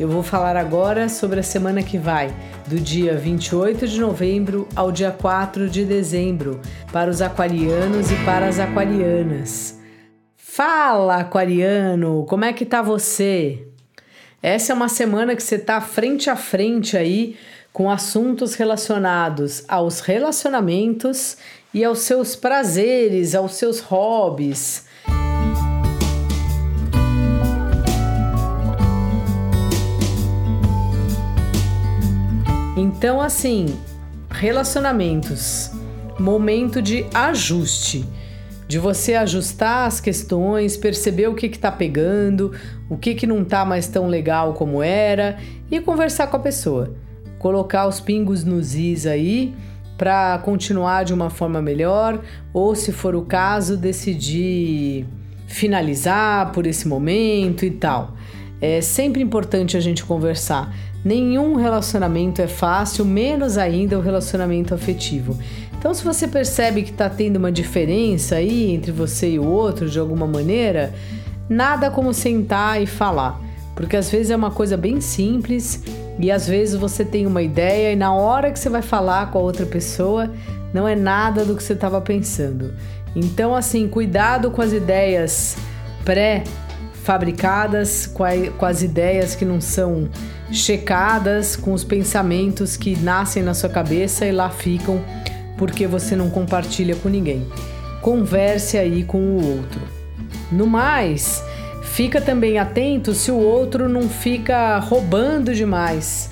Eu vou falar agora sobre a semana que vai, do dia 28 de novembro ao dia 4 de dezembro, para os aquarianos e para as aquarianas. Fala, aquariano, como é que tá você? Essa é uma semana que você tá frente a frente aí com assuntos relacionados aos relacionamentos e aos seus prazeres, aos seus hobbies. Então, assim, relacionamentos, momento de ajuste, de você ajustar as questões, perceber o que está pegando, o que, que não está mais tão legal como era e conversar com a pessoa. Colocar os pingos nos is aí para continuar de uma forma melhor, ou se for o caso, decidir finalizar por esse momento e tal. É sempre importante a gente conversar. Nenhum relacionamento é fácil, menos ainda o relacionamento afetivo. Então, se você percebe que está tendo uma diferença aí entre você e o outro de alguma maneira, nada como sentar e falar, porque às vezes é uma coisa bem simples e às vezes você tem uma ideia e na hora que você vai falar com a outra pessoa, não é nada do que você estava pensando. Então, assim, cuidado com as ideias pré-fabricadas, com, com as ideias que não são checadas, com os pensamentos que nascem na sua cabeça e lá ficam porque você não compartilha com ninguém. Converse aí com o outro. No mais, Fica também atento se o outro não fica roubando demais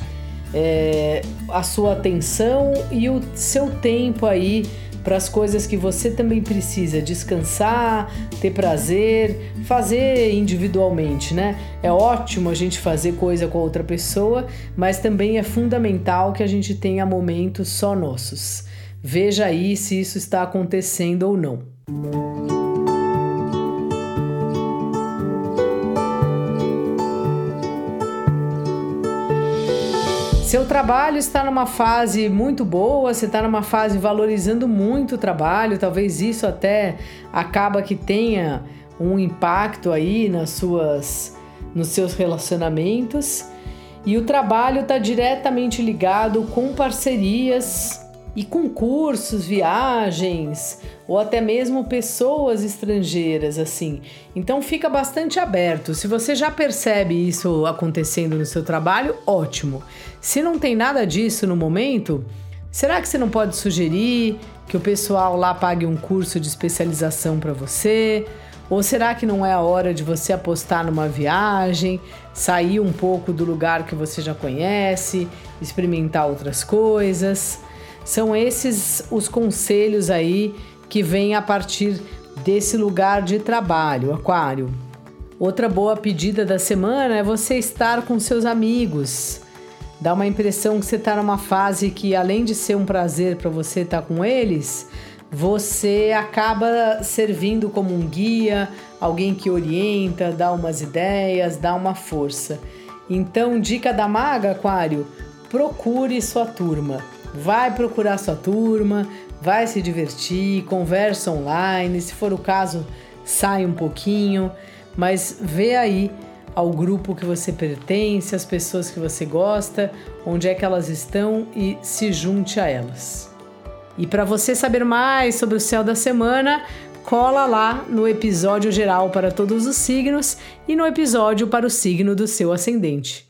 é, a sua atenção e o seu tempo aí para as coisas que você também precisa descansar, ter prazer, fazer individualmente, né? É ótimo a gente fazer coisa com a outra pessoa, mas também é fundamental que a gente tenha momentos só nossos. Veja aí se isso está acontecendo ou não. Seu trabalho está numa fase muito boa, você está numa fase valorizando muito o trabalho, talvez isso até acaba que tenha um impacto aí nas suas, nos seus relacionamentos. E o trabalho está diretamente ligado com parcerias e com cursos, viagens ou até mesmo pessoas estrangeiras assim. Então fica bastante aberto. Se você já percebe isso acontecendo no seu trabalho, ótimo. Se não tem nada disso no momento, será que você não pode sugerir que o pessoal lá pague um curso de especialização para você? Ou será que não é a hora de você apostar numa viagem, sair um pouco do lugar que você já conhece, experimentar outras coisas? São esses os conselhos aí que vêm a partir desse lugar de trabalho, Aquário. Outra boa pedida da semana é você estar com seus amigos. Dá uma impressão que você está numa fase que, além de ser um prazer para você estar tá com eles, você acaba servindo como um guia, alguém que orienta, dá umas ideias, dá uma força. Então, dica da maga, Aquário: procure sua turma. Vai procurar sua turma, vai se divertir, conversa online, se for o caso, sai um pouquinho, mas vê aí ao grupo que você pertence, as pessoas que você gosta, onde é que elas estão e se junte a elas. E para você saber mais sobre o céu da semana, cola lá no episódio geral para todos os signos e no episódio para o signo do seu ascendente.